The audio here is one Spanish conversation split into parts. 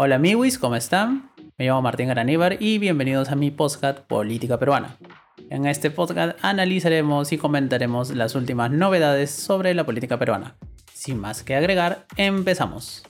Hola amigos, ¿cómo están? Me llamo Martín Garaníbar y bienvenidos a mi podcast Política Peruana. En este podcast analizaremos y comentaremos las últimas novedades sobre la política peruana. Sin más que agregar, empezamos.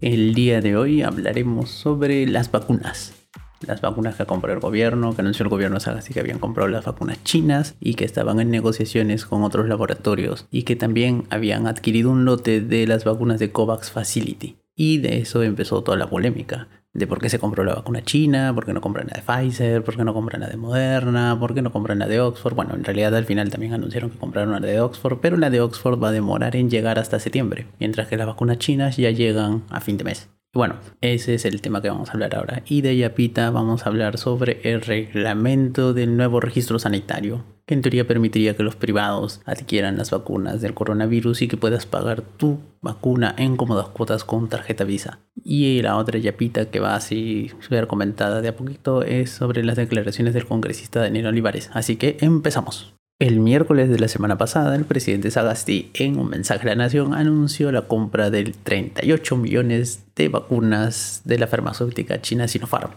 El día de hoy hablaremos sobre las vacunas las vacunas que compró el gobierno, que anunció el gobierno Sagasti que habían comprado las vacunas chinas y que estaban en negociaciones con otros laboratorios y que también habían adquirido un lote de las vacunas de COVAX Facility. Y de eso empezó toda la polémica de por qué se compró la vacuna china, por qué no compran la de Pfizer, por qué no compran la de Moderna, por qué no compran la de Oxford. Bueno, en realidad al final también anunciaron que compraron la de Oxford, pero la de Oxford va a demorar en llegar hasta septiembre, mientras que las vacunas chinas ya llegan a fin de mes. Bueno, ese es el tema que vamos a hablar ahora. Y de Yapita vamos a hablar sobre el reglamento del nuevo registro sanitario, que en teoría permitiría que los privados adquieran las vacunas del coronavirus y que puedas pagar tu vacuna en cómodas cuotas con tarjeta Visa. Y la otra Yapita que va así ser comentada de a poquito es sobre las declaraciones del congresista Daniel Olivares. Así que empezamos. El miércoles de la semana pasada, el presidente Sagasti, en un mensaje a la nación, anunció la compra de 38 millones de vacunas de la farmacéutica china Sinopharm,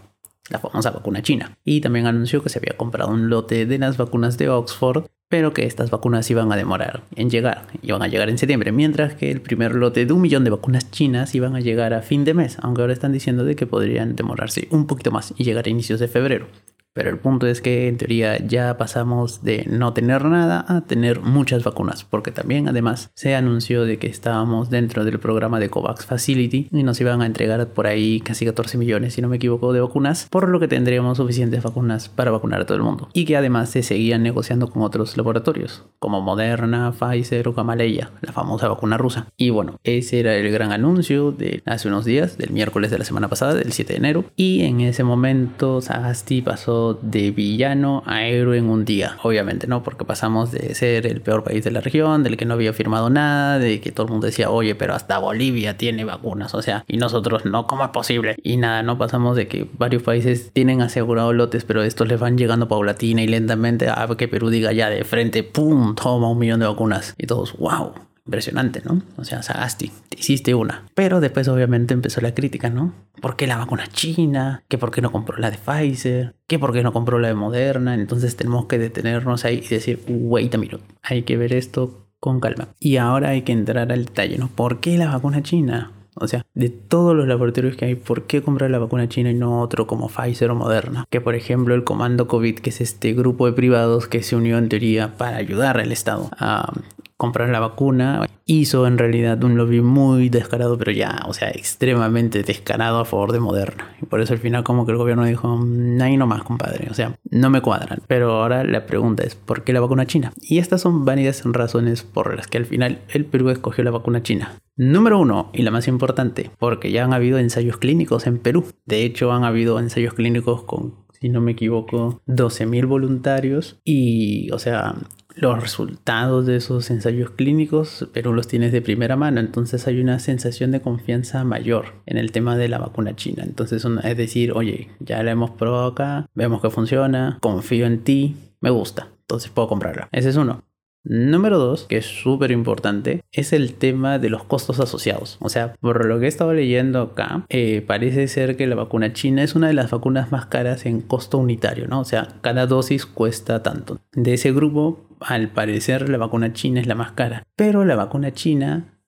la famosa vacuna china. Y también anunció que se había comprado un lote de las vacunas de Oxford, pero que estas vacunas iban a demorar en llegar, iban a llegar en septiembre, mientras que el primer lote de un millón de vacunas chinas iban a llegar a fin de mes, aunque ahora están diciendo de que podrían demorarse un poquito más y llegar a inicios de febrero. Pero el punto es que en teoría ya pasamos de no tener nada a tener muchas vacunas, porque también además se anunció de que estábamos dentro del programa de COVAX Facility y nos iban a entregar por ahí casi 14 millones, si no me equivoco, de vacunas, por lo que tendríamos suficientes vacunas para vacunar a todo el mundo. Y que además se seguían negociando con otros laboratorios, como Moderna, Pfizer o Gamaleya, la famosa vacuna rusa. Y bueno, ese era el gran anuncio de hace unos días, del miércoles de la semana pasada, del 7 de enero, y en ese momento Sagasti pasó de villano a héroe en un día. Obviamente, ¿no? Porque pasamos de ser el peor país de la región, del que no había firmado nada, de que todo el mundo decía, oye, pero hasta Bolivia tiene vacunas, o sea, y nosotros no, ¿cómo es posible? Y nada, no pasamos de que varios países tienen asegurado lotes, pero estos les van llegando paulatina y lentamente a que Perú diga ya de frente, ¡pum! Toma un millón de vacunas. Y todos, ¡wow! Impresionante, ¿no? O sea, Sagasti, te hiciste una. Pero después obviamente empezó la crítica, ¿no? ¿Por qué la vacuna china? ¿Qué por qué no compró la de Pfizer? ¿Qué por qué no compró la de Moderna? Entonces tenemos que detenernos ahí y decir, wait a minute, hay que ver esto con calma. Y ahora hay que entrar al detalle, ¿no? ¿Por qué la vacuna china? O sea, de todos los laboratorios que hay, ¿por qué comprar la vacuna china y no otro como Pfizer o Moderna? Que por ejemplo el Comando COVID, que es este grupo de privados que se unió en teoría para ayudar al Estado a comprar la vacuna. Hizo en realidad un lobby muy descarado, pero ya, o sea, extremadamente descarado a favor de Moderna. Y por eso al final como que el gobierno dijo, mm, ahí nomás, compadre. O sea, no me cuadran. Pero ahora la pregunta es, ¿por qué la vacuna china? Y estas son varias razones por las que al final el Perú escogió la vacuna china. Número uno, y la más importante, porque ya han habido ensayos clínicos en Perú. De hecho, han habido ensayos clínicos con si no me equivoco, 12.000 voluntarios y, o sea, los resultados de esos ensayos clínicos, pero los tienes de primera mano, entonces hay una sensación de confianza mayor en el tema de la vacuna china. Entonces es decir, oye, ya la hemos probado acá, vemos que funciona, confío en ti, me gusta, entonces puedo comprarla. Ese es uno. Número dos, que es súper importante, es el tema de los costos asociados. O sea, por lo que he estado leyendo acá, eh, parece ser que la vacuna china es una de las vacunas más caras en costo unitario, ¿no? O sea, cada dosis cuesta tanto. De ese grupo, al parecer la vacuna china es la más cara. Pero la vacuna china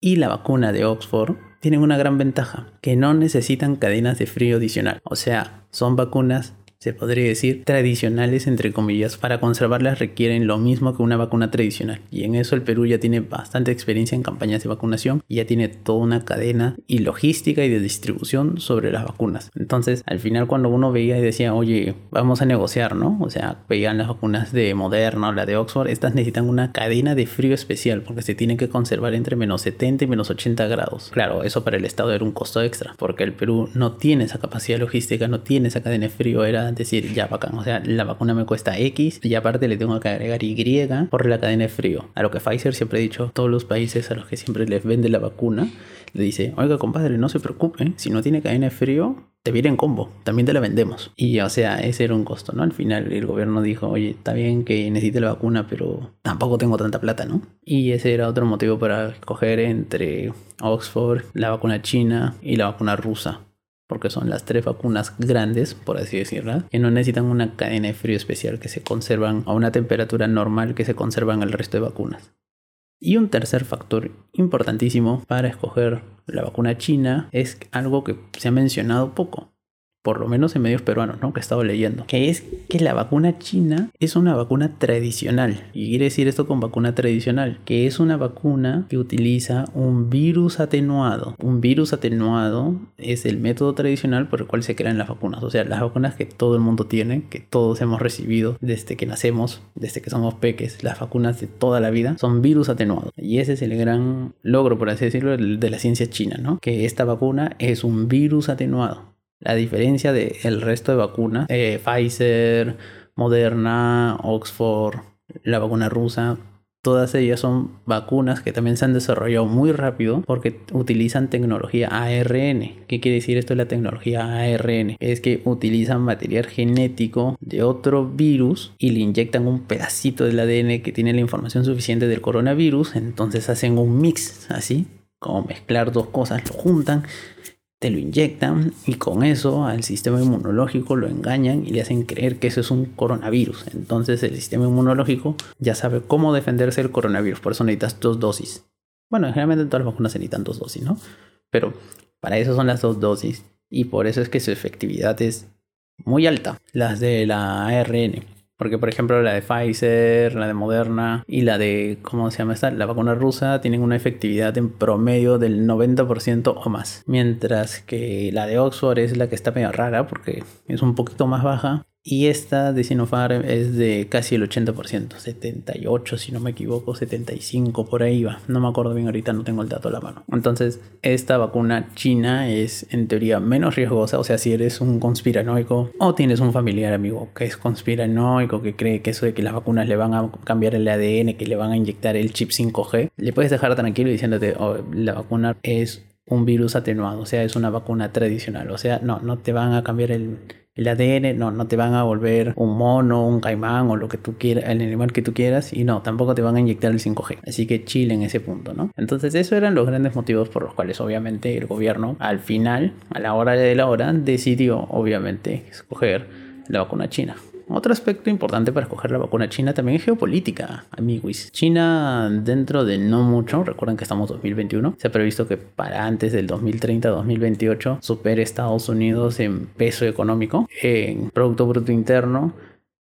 y la vacuna de Oxford tienen una gran ventaja, que no necesitan cadenas de frío adicional. O sea, son vacunas se podría decir, tradicionales, entre comillas. Para conservarlas requieren lo mismo que una vacuna tradicional. Y en eso el Perú ya tiene bastante experiencia en campañas de vacunación y ya tiene toda una cadena y logística y de distribución sobre las vacunas. Entonces, al final cuando uno veía y decía, oye, vamos a negociar, ¿no? O sea, veían las vacunas de Moderna o la de Oxford, estas necesitan una cadena de frío especial porque se tienen que conservar entre menos 70 y menos 80 grados. Claro, eso para el Estado era un costo extra porque el Perú no tiene esa capacidad logística, no tiene esa cadena de frío, era decir, ya bacán, o sea, la vacuna me cuesta X y aparte le tengo que agregar Y por la cadena de frío. A lo que Pfizer siempre ha dicho, todos los países a los que siempre les vende la vacuna, le dice, oiga compadre, no se preocupe, si no tiene cadena de frío, te viene en combo, también te la vendemos. Y o sea, ese era un costo, ¿no? Al final el gobierno dijo, oye, está bien que necesite la vacuna, pero tampoco tengo tanta plata, ¿no? Y ese era otro motivo para escoger entre Oxford, la vacuna china y la vacuna rusa porque son las tres vacunas grandes, por así decirlo, que no necesitan una cadena de frío especial, que se conservan a una temperatura normal que se conservan el resto de vacunas. Y un tercer factor importantísimo para escoger la vacuna china es algo que se ha mencionado poco, por lo menos en medios peruanos, ¿no? Que he estado leyendo, que es que la vacuna china es una vacuna tradicional. Y quiere decir esto con vacuna tradicional, que es una vacuna que utiliza un virus atenuado. Un virus atenuado es el método tradicional por el cual se crean las vacunas. O sea, las vacunas que todo el mundo tiene, que todos hemos recibido desde que nacemos, desde que somos peques, las vacunas de toda la vida, son virus atenuados. Y ese es el gran logro, por así decirlo, de la ciencia china, ¿no? Que esta vacuna es un virus atenuado. La diferencia del resto de vacunas, eh, Pfizer, Moderna, Oxford, la vacuna rusa, todas ellas son vacunas que también se han desarrollado muy rápido porque utilizan tecnología ARN. ¿Qué quiere decir esto de la tecnología ARN? Es que utilizan material genético de otro virus y le inyectan un pedacito del ADN que tiene la información suficiente del coronavirus, entonces hacen un mix así, como mezclar dos cosas, lo juntan te lo inyectan y con eso al sistema inmunológico lo engañan y le hacen creer que eso es un coronavirus. Entonces el sistema inmunológico ya sabe cómo defenderse del coronavirus, por eso necesitas dos dosis. Bueno, generalmente todas las vacunas necesitan dos dosis, ¿no? Pero para eso son las dos dosis y por eso es que su efectividad es muy alta, las de la ARN. Porque, por ejemplo, la de Pfizer, la de Moderna y la de, ¿cómo se llama esta? La vacuna rusa tienen una efectividad en promedio del 90% o más. Mientras que la de Oxford es la que está medio rara porque es un poquito más baja y esta de Sinopharm es de casi el 80%, 78 si no me equivoco, 75 por ahí va. No me acuerdo bien ahorita, no tengo el dato a la mano. Entonces, esta vacuna china es en teoría menos riesgosa, o sea, si eres un conspiranoico o tienes un familiar amigo que es conspiranoico, que cree que eso de que las vacunas le van a cambiar el ADN, que le van a inyectar el chip 5G, le puedes dejar tranquilo diciéndote, oh, la vacuna es un virus atenuado, o sea, es una vacuna tradicional, o sea, no, no te van a cambiar el el ADN, no, no te van a volver un mono, un caimán o lo que tú quieras, el animal que tú quieras, y no, tampoco te van a inyectar el 5G. Así que chile en ese punto, ¿no? Entonces, esos eran los grandes motivos por los cuales, obviamente, el gobierno, al final, a la hora de la hora, decidió, obviamente, escoger la vacuna china. Otro aspecto importante para escoger la vacuna china también es geopolítica, amigos. China, dentro de no mucho, recuerden que estamos en 2021, se ha previsto que para antes del 2030-2028 supere Estados Unidos en peso económico, en Producto Bruto Interno.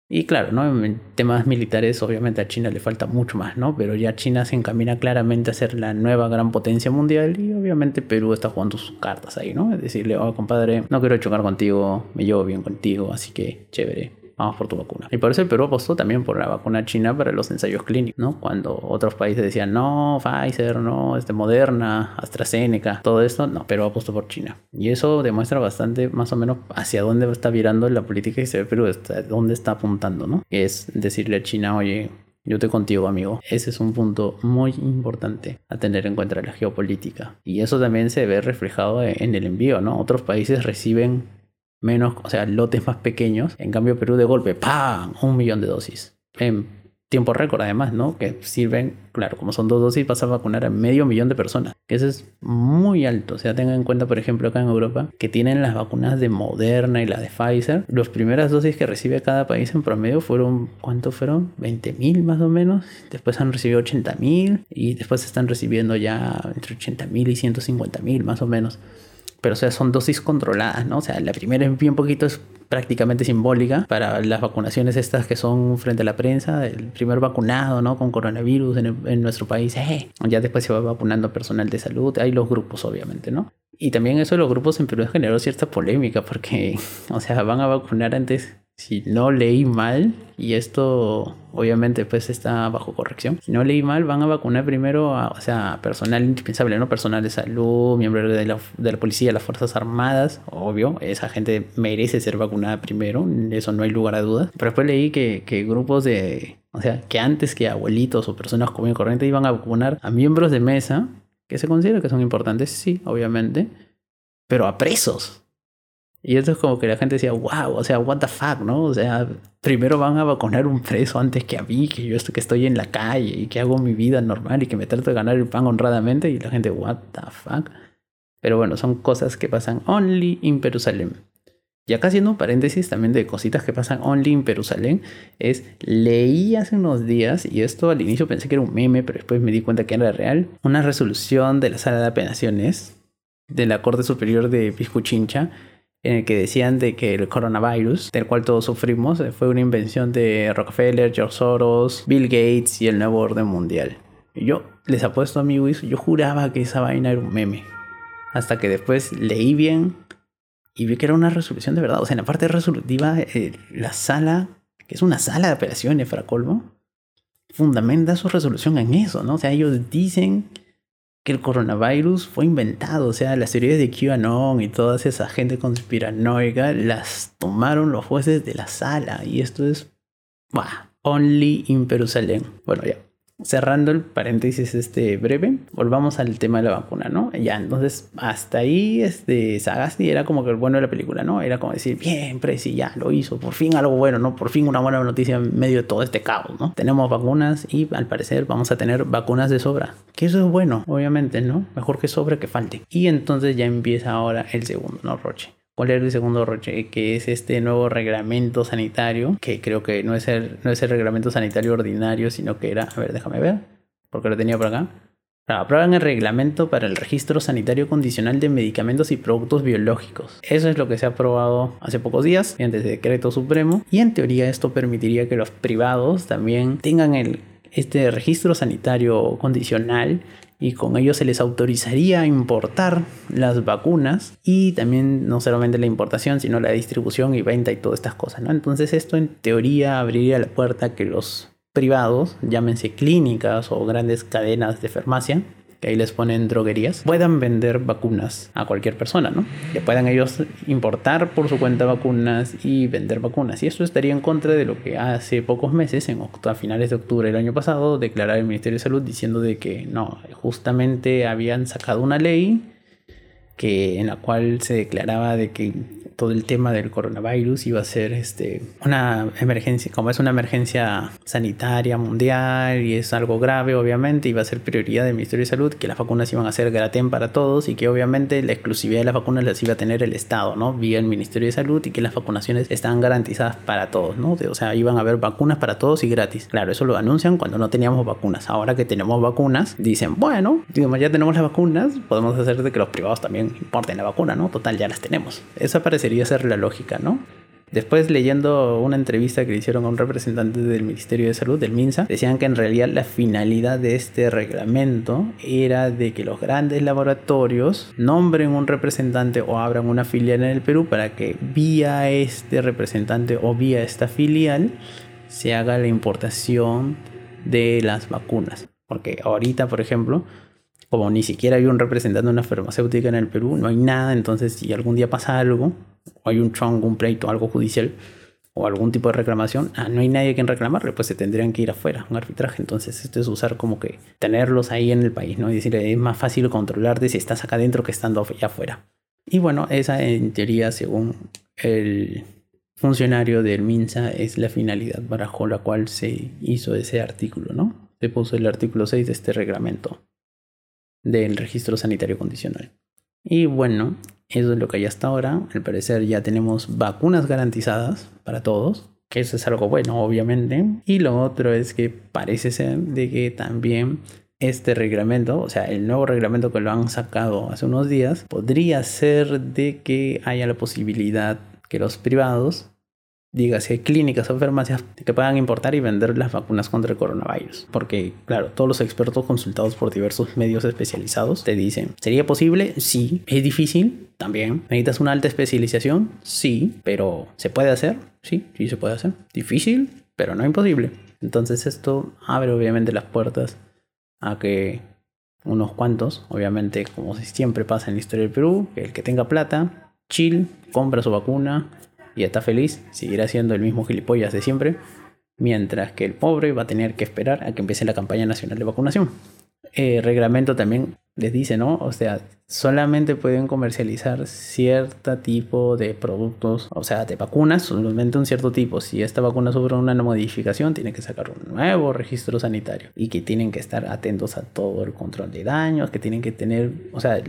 Y claro, ¿no? en temas militares obviamente a China le falta mucho más, ¿no? Pero ya China se encamina claramente a ser la nueva gran potencia mundial y obviamente Perú está jugando sus cartas ahí, ¿no? Es decirle, oh compadre, no quiero chocar contigo, me llevo bien contigo, así que chévere, vamos por tu vacuna. Y por eso el Perú apostó también por la vacuna china para los ensayos clínicos, ¿no? Cuando otros países decían, no, Pfizer, no, este Moderna, AstraZeneca, todo esto, no, Perú apostó por China. Y eso demuestra bastante más o menos hacia dónde está virando la política y se ve Perú, está, dónde está apuntando, ¿no? Es decirle a China, oye, yo te contigo, amigo. Ese es un punto muy importante a tener en cuenta la geopolítica. Y eso también se ve reflejado en el envío, ¿no? Otros países reciben menos, o sea, lotes más pequeños. En cambio, Perú de golpe, ¡pam! Un millón de dosis. En tiempo récord, además, ¿no? Que sirven, claro, como son dos dosis, vas a vacunar a medio millón de personas. Que eso es muy alto. O sea, tengan en cuenta, por ejemplo, acá en Europa, que tienen las vacunas de Moderna y la de Pfizer. Las primeras dosis que recibe cada país en promedio fueron, ¿cuánto fueron? 20 mil más o menos. Después han recibido 80 mil y después están recibiendo ya entre 80 mil y 150 mil más o menos pero o sea, son dosis controladas, ¿no? O sea, la primera es bien poquito, es prácticamente simbólica para las vacunaciones estas que son frente a la prensa, el primer vacunado, ¿no? Con coronavirus en, nuestro país, eh. ya después se va vacunando personal de salud, hay los grupos obviamente, ¿no? Y también eso de los grupos en Perú generó cierta polémica porque, o sea, van a vacunar antes si no leí mal, y esto obviamente pues está bajo corrección, si no leí mal, van a vacunar primero a, o sea, personal indispensable, ¿no? Personal de salud, miembros de la, de la policía, las Fuerzas Armadas, obvio, esa gente merece ser vacunada primero, eso no hay lugar a dudas. Pero después leí que, que grupos de, o sea, que antes que abuelitos o personas común y corriente iban a vacunar a miembros de mesa, que se considera que son importantes, sí, obviamente, pero a presos. Y esto es como que la gente decía, wow, o sea, what the fuck, ¿no? O sea, primero van a vacunar un preso antes que a mí, que yo estoy, que estoy en la calle y que hago mi vida normal y que me trato de ganar el pan honradamente. Y la gente, what the fuck. Pero bueno, son cosas que pasan only in Jerusalén. Y acá haciendo un paréntesis también de cositas que pasan only in Jerusalén, es leí hace unos días, y esto al inicio pensé que era un meme, pero después me di cuenta que era real, una resolución de la sala de apelaciones de la Corte Superior de Piscuchincha en el que decían de que el coronavirus, del cual todos sufrimos, eh, fue una invención de Rockefeller, George Soros, Bill Gates y el nuevo orden mundial. Y yo les apuesto a mi yo juraba que esa vaina era un meme. Hasta que después leí bien y vi que era una resolución de verdad. O sea, en la parte resolutiva, eh, la sala, que es una sala de operaciones para colmo, fundamenta su resolución en eso, ¿no? O sea, ellos dicen que el coronavirus fue inventado. O sea, las teorías de QAnon y toda esa gente conspiranoica las tomaron los jueces de la sala. Y esto es. Bah, only in Jerusalén. Bueno, ya cerrando el paréntesis este breve, volvamos al tema de la vacuna, ¿no? Ya, entonces, hasta ahí, este, Sagasti era como que el bueno de la película, ¿no? Era como decir, bien, Presi, ya lo hizo, por fin algo bueno, ¿no? Por fin una buena noticia en medio de todo este caos, ¿no? Tenemos vacunas y al parecer vamos a tener vacunas de sobra. Que eso es bueno, obviamente, ¿no? Mejor que sobre que falte. Y entonces ya empieza ahora el segundo, ¿no, Roche? ¿Cuál es el segundo roche? Que es este nuevo reglamento sanitario, que creo que no es, el, no es el reglamento sanitario ordinario, sino que era, a ver, déjame ver, porque lo tenía por acá. Aprueban el reglamento para el registro sanitario condicional de medicamentos y productos biológicos. Eso es lo que se ha aprobado hace pocos días, mediante decreto supremo, y en teoría esto permitiría que los privados también tengan el, este registro sanitario condicional y con ello se les autorizaría importar las vacunas y también no solamente la importación, sino la distribución y venta y todas estas cosas, ¿no? Entonces esto en teoría abriría la puerta a que los privados, llámense clínicas o grandes cadenas de farmacia, que ahí les ponen droguerías, puedan vender vacunas a cualquier persona, ¿no? Que puedan ellos importar por su cuenta vacunas y vender vacunas. Y eso estaría en contra de lo que hace pocos meses, en a finales de octubre del año pasado, declaraba el Ministerio de Salud diciendo de que no, justamente habían sacado una ley que en la cual se declaraba de que todo el tema del coronavirus iba a ser este, una emergencia, como es una emergencia sanitaria mundial y es algo grave, obviamente, iba a ser prioridad del Ministerio de Salud, que las vacunas iban a ser gratis para todos y que obviamente la exclusividad de las vacunas las iba a tener el Estado, ¿no? Vía el Ministerio de Salud y que las vacunaciones estaban garantizadas para todos, ¿no? O sea, iban a haber vacunas para todos y gratis. Claro, eso lo anuncian cuando no teníamos vacunas. Ahora que tenemos vacunas, dicen, bueno, digamos, ya tenemos las vacunas, podemos hacer de que los privados también importen la vacuna, ¿no? Total, ya las tenemos. Eso parece sería ser la lógica, ¿no? Después leyendo una entrevista que le hicieron a un representante del Ministerio de Salud, del MINSA, decían que en realidad la finalidad de este reglamento era de que los grandes laboratorios nombren un representante o abran una filial en el Perú para que vía este representante o vía esta filial se haga la importación de las vacunas. Porque ahorita, por ejemplo, como ni siquiera hay un representante de una farmacéutica en el Perú, no hay nada, entonces si algún día pasa algo, o hay un chongo, un pleito, algo judicial, o algún tipo de reclamación, ah, no hay nadie a quien reclamarle, pues se tendrían que ir afuera, un arbitraje. Entonces, esto es usar como que tenerlos ahí en el país, ¿no? Y decirle, es más fácil controlarte si estás acá adentro que estando allá afuera. Y bueno, esa en teoría, según el funcionario del MINSA, es la finalidad bajo la cual se hizo ese artículo, ¿no? Se puso el artículo 6 de este reglamento del registro sanitario condicional. Y bueno, eso es lo que hay hasta ahora. Al parecer ya tenemos vacunas garantizadas para todos, que eso es algo bueno, obviamente. Y lo otro es que parece ser de que también este reglamento, o sea, el nuevo reglamento que lo han sacado hace unos días, podría ser de que haya la posibilidad que los privados dígase clínicas o farmacias que puedan importar y vender las vacunas contra el coronavirus. Porque, claro, todos los expertos consultados por diversos medios especializados te dicen, ¿sería posible? Sí. ¿Es difícil? También. ¿Necesitas una alta especialización? Sí. ¿Pero se puede hacer? Sí, sí se puede hacer. ¿Difícil? Pero no imposible. Entonces esto abre obviamente las puertas a que unos cuantos, obviamente como siempre pasa en la historia del Perú, el que tenga plata, chill, compra su vacuna, y está feliz, seguirá siendo el mismo gilipollas de siempre, mientras que el pobre va a tener que esperar a que empiece la campaña nacional de vacunación. El reglamento también les dice, ¿no? O sea, solamente pueden comercializar cierto tipo de productos, o sea, de vacunas, solamente un cierto tipo. Si esta vacuna sufre una modificación, tiene que sacar un nuevo registro sanitario y que tienen que estar atentos a todo el control de daños, que tienen que tener, o sea,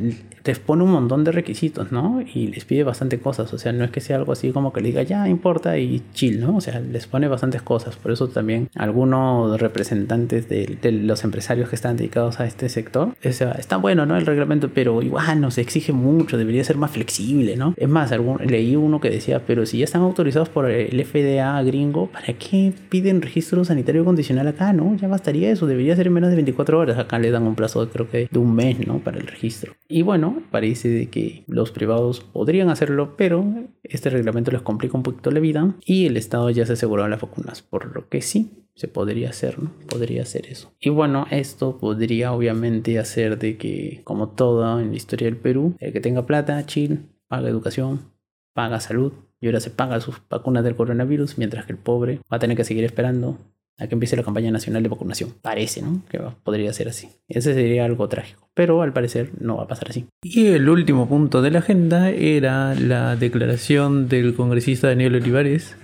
les pone un montón de requisitos, ¿no? Y les pide bastante cosas, o sea, no es que sea algo así como que le diga, ya importa y chill, ¿no? O sea, les pone bastantes cosas. Por eso también algunos representantes de, los empresarios que están dedicados a este sector, o sea, bueno, ¿no? El reglamento, pero igual nos exige mucho, debería ser más flexible, ¿no? Es más, algún, leí uno que decía, pero si ya están autorizados por el FDA gringo, ¿para qué piden registro sanitario condicional acá, no? Ya bastaría eso, debería ser en menos de 24 horas. Acá le dan un plazo, creo que de un mes, ¿no? Para el registro. Y bueno, parece que los privados podrían hacerlo, pero este reglamento les complica un poquito la vida y el Estado ya se aseguró las vacunas, por lo que sí, se podría hacer, ¿no? Podría hacer eso. Y bueno, esto podría obviamente hacer de que, como todo en la historia del Perú, el que tenga plata, chill, paga educación, paga salud, y ahora se paga sus vacunas del coronavirus, mientras que el pobre va a tener que seguir esperando a que empiece la campaña nacional de vacunación. Parece, ¿no? Que podría ser así. Ese sería algo trágico, pero al parecer no va a pasar así. Y el último punto de la agenda era la declaración del congresista Daniel Olivares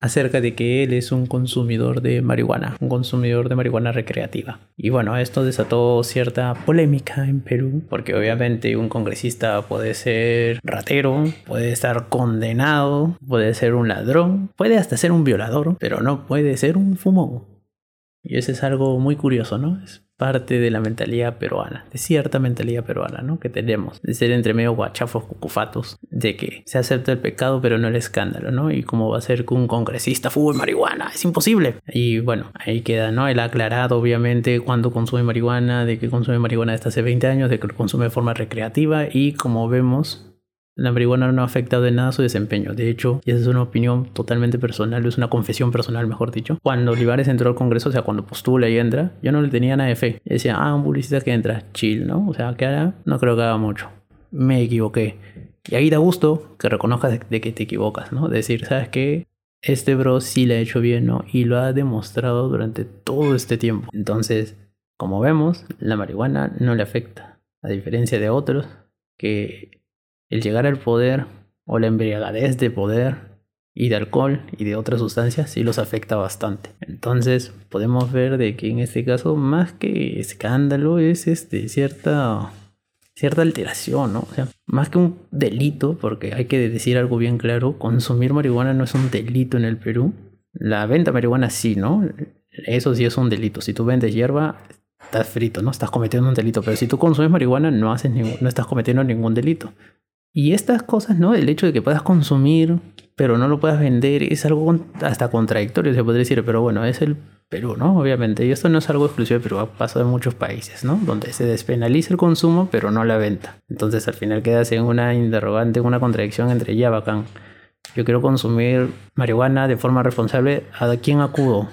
acerca de que él es un consumidor de marihuana, un consumidor de marihuana recreativa. Y bueno, esto desató cierta polémica en Perú, porque obviamente un congresista puede ser ratero, puede estar condenado, puede ser un ladrón, puede hasta ser un violador, pero no puede ser un fumón. Y eso es algo muy curioso, ¿no? Es parte de la mentalidad peruana, de cierta mentalidad peruana, ¿no? Que tenemos, de ser entre medio guachafos, cucufatos, de que se acepta el pecado pero no el escándalo, ¿no? Y cómo va a ser que un congresista fume marihuana, es imposible. Y bueno, ahí queda, ¿no? Él ha aclarado obviamente cuándo consume marihuana, de que consume marihuana desde hace 20 años, de que lo consume de forma recreativa y como vemos, la marihuana no ha afectado en nada su desempeño. De hecho, y esa es una opinión totalmente personal, es una confesión personal, mejor dicho. Cuando Olivares entró al Congreso, o sea, cuando postula y entra, yo no le tenía nada de fe. decía, ah, un publicista que entra, chill, ¿no? O sea, que no creo que haga mucho. Me equivoqué. Y ahí da gusto que reconozcas de, que te equivocas, ¿no? Decir, ¿sabes qué? Este bro sí le ha hecho bien, ¿no? Y lo ha demostrado durante todo este tiempo. Entonces, como vemos, la marihuana no le afecta. A diferencia de otros que el llegar al poder o la embriagadez de poder y de alcohol y de otras sustancias sí los afecta bastante. Entonces podemos ver de que en este caso más que escándalo es este cierta cierta alteración, ¿no? O sea, más que un delito, porque hay que decir algo bien claro, consumir marihuana no es un delito en el Perú. La venta de marihuana sí, ¿no? Eso sí es un delito. Si tú vendes hierba, estás frito, ¿no? Estás cometiendo un delito. Pero si tú consumes marihuana, no, haces no estás cometiendo ningún delito. Y estas cosas, ¿no? El hecho de que puedas consumir, pero no lo puedas vender, es algo hasta contradictorio, se podría decir, pero bueno, es el Perú, ¿no? Obviamente. Y esto no es algo exclusivo de Perú, pasa en muchos países, ¿no? Donde se despenaliza el consumo, pero no la venta. Entonces al final quedas en una interrogante, una contradicción entre ya bacán. Yo quiero consumir marihuana de forma responsable. ¿A quién acudo?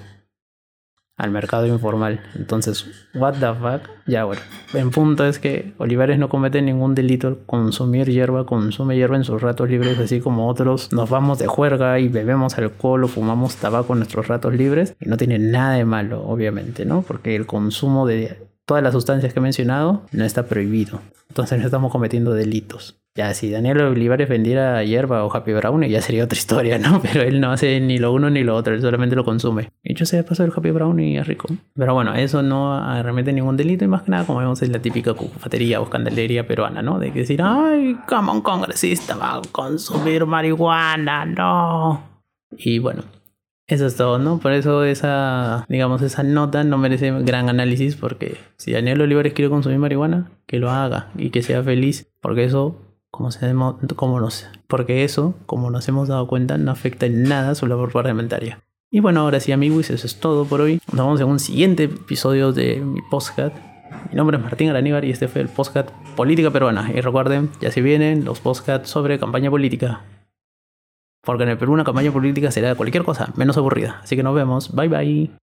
Al mercado informal. Entonces, what the fuck? Ya bueno, en punto es que Olivares no comete ningún delito consumir hierba, consume hierba en sus ratos libres, así como otros nos vamos de juerga y bebemos alcohol o fumamos tabaco en nuestros ratos libres. Y no tiene nada de malo, obviamente, ¿no? Porque el consumo de todas las sustancias que he mencionado no está prohibido. Entonces no estamos cometiendo delitos. Ya, si Daniel Olivares vendiera hierba o Happy Brownie, ya sería otra historia, ¿no? Pero él no hace ni lo uno ni lo otro, él solamente lo consume. Y yo sé, paso el Happy Brownie es rico. Pero bueno, eso no remete ningún delito y más que nada, como vemos, es la típica cufatería o candelería peruana, ¿no? De que decir, ay, como un congresista va a consumir marihuana, no. Y bueno, eso es todo, ¿no? Por eso esa, digamos, esa nota no merece gran análisis porque si Daniel Olivares quiere consumir marihuana, que lo haga y que sea feliz, porque eso como, nos, porque eso, como nos hemos dado cuenta, no afecta en nada su labor parlamentaria. Y bueno, ahora sí amigos, eso es todo por hoy. Nos vemos en un siguiente episodio de mi podcast. Mi nombre es Martín Araníbar y este fue el podcast Política Peruana. Y recuerden, ya se vienen los podcasts sobre campaña política. Porque en el Perú una campaña política será cualquier cosa menos aburrida. Así que nos vemos. Bye bye.